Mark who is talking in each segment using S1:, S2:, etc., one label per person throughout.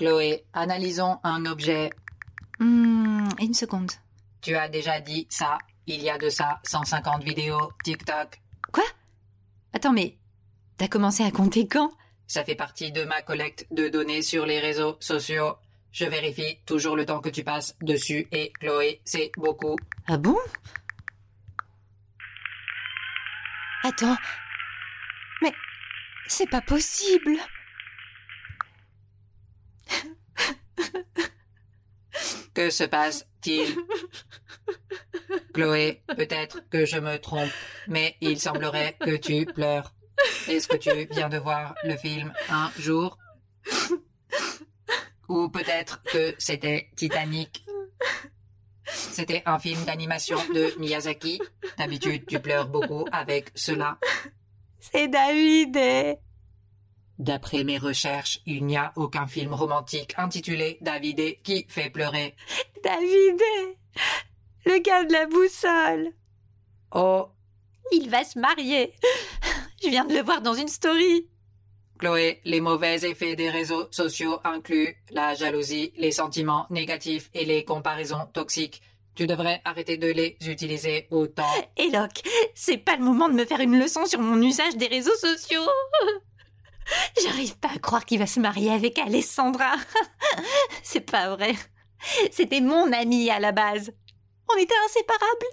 S1: Chloé, analysons un objet.
S2: Hmm, une seconde.
S1: Tu as déjà dit ça. Il y a de ça 150 vidéos TikTok.
S2: Quoi? Attends, mais t'as commencé à compter quand?
S1: Ça fait partie de ma collecte de données sur les réseaux sociaux. Je vérifie toujours le temps que tu passes dessus et Chloé, c'est beaucoup.
S2: Ah bon? Attends. Mais c'est pas possible.
S1: Que se passe-t-il Chloé, peut-être que je me trompe, mais il semblerait que tu pleures. Est-ce que tu viens de voir le film un jour? Ou peut-être que c'était Titanic? C'était un film d'animation de Miyazaki. D'habitude, tu pleures beaucoup avec cela.
S2: C'est David.
S1: D'après mes recherches, il n'y a aucun film romantique intitulé Davidé qui fait pleurer.
S2: David. eh. Le gars de la boussole.
S1: Oh,
S2: Il va se marier. Je viens de le voir dans une story.
S1: Chloé, les mauvais effets des réseaux sociaux incluent la jalousie, les sentiments négatifs et les comparaisons toxiques. Tu devrais arrêter de les utiliser autant.
S2: Eloc, c'est pas le moment de me faire une leçon sur mon usage des réseaux sociaux. J'arrive pas à croire qu'il va se marier avec Alessandra. C'est pas vrai. C'était mon amie à la base. On était inséparables.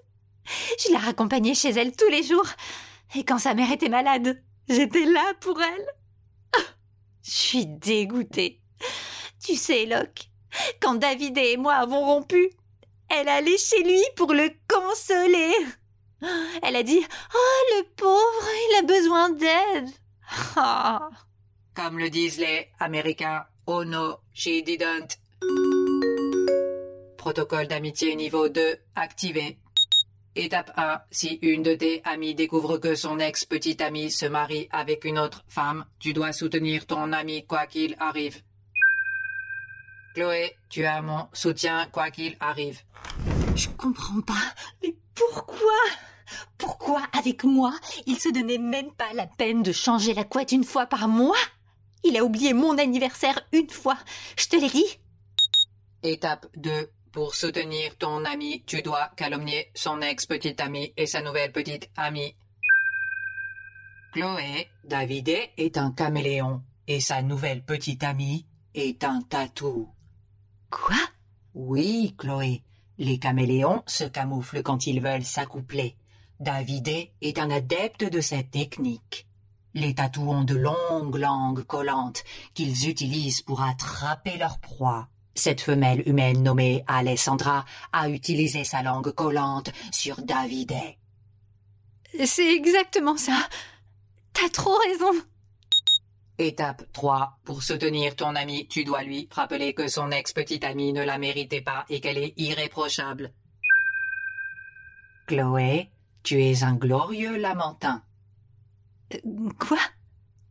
S2: Je la raccompagnais chez elle tous les jours. Et quand sa mère était malade, j'étais là pour elle. Je suis dégoûtée. Tu sais, Eloc, quand David et moi avons rompu, elle allait chez lui pour le consoler. Elle a dit Oh, le pauvre, il a besoin d'aide. Ah.
S1: Comme le disent les Américains, oh no, she didn't. Protocole d'amitié niveau 2 activé. Étape 1. Si une de tes amies découvre que son ex-petite amie se marie avec une autre femme, tu dois soutenir ton ami quoi qu'il arrive. Chloé, tu as mon soutien quoi qu'il arrive.
S2: Je comprends pas. Mais pourquoi? Pourquoi, avec moi, il se donnait même pas la peine de changer la couette une fois par mois? Il a oublié mon anniversaire une fois. Je te l'ai dit.
S1: Étape 2. Pour soutenir ton ami, tu dois calomnier son ex-petite amie et sa nouvelle petite amie. Chloé, Davidé est un caméléon et sa nouvelle petite amie est un tatou.
S2: Quoi?
S1: Oui, Chloé, les caméléons se camouflent quand ils veulent s'accoupler. Davidé est un adepte de cette technique. Les tatous ont de longues langues collantes qu'ils utilisent pour attraper leur proie. Cette femelle humaine nommée Alessandra a utilisé sa langue collante sur Davidé.
S2: C'est exactement ça. T'as trop raison.
S1: Étape 3. Pour soutenir ton ami, tu dois lui rappeler que son ex-petite amie ne la méritait pas et qu'elle est irréprochable. Chloé, tu es un glorieux lamentin.
S2: Quoi?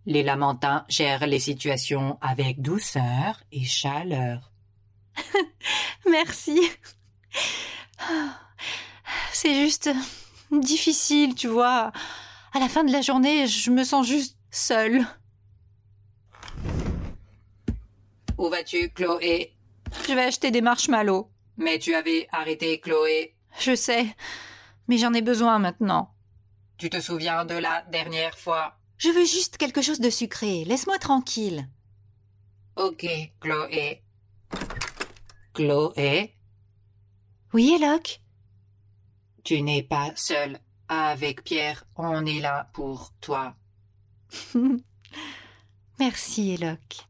S1: Les lamentins gèrent les situations avec douceur et chaleur.
S2: Merci. C'est juste difficile, tu vois. À la fin de la journée, je me sens juste seule.
S1: Où vas-tu, Chloé?
S2: Je vais acheter des marshmallows.
S1: Mais tu avais arrêté, Chloé.
S2: Je sais, mais j'en ai besoin maintenant.
S1: Tu te souviens de la dernière fois?
S2: Je veux juste quelque chose de sucré. Laisse-moi tranquille.
S1: Ok, Chloé. Chloé,
S2: Oui, Eloc
S1: tu n'es pas seule. Avec Pierre, on est là pour toi.
S2: Merci, Eloc.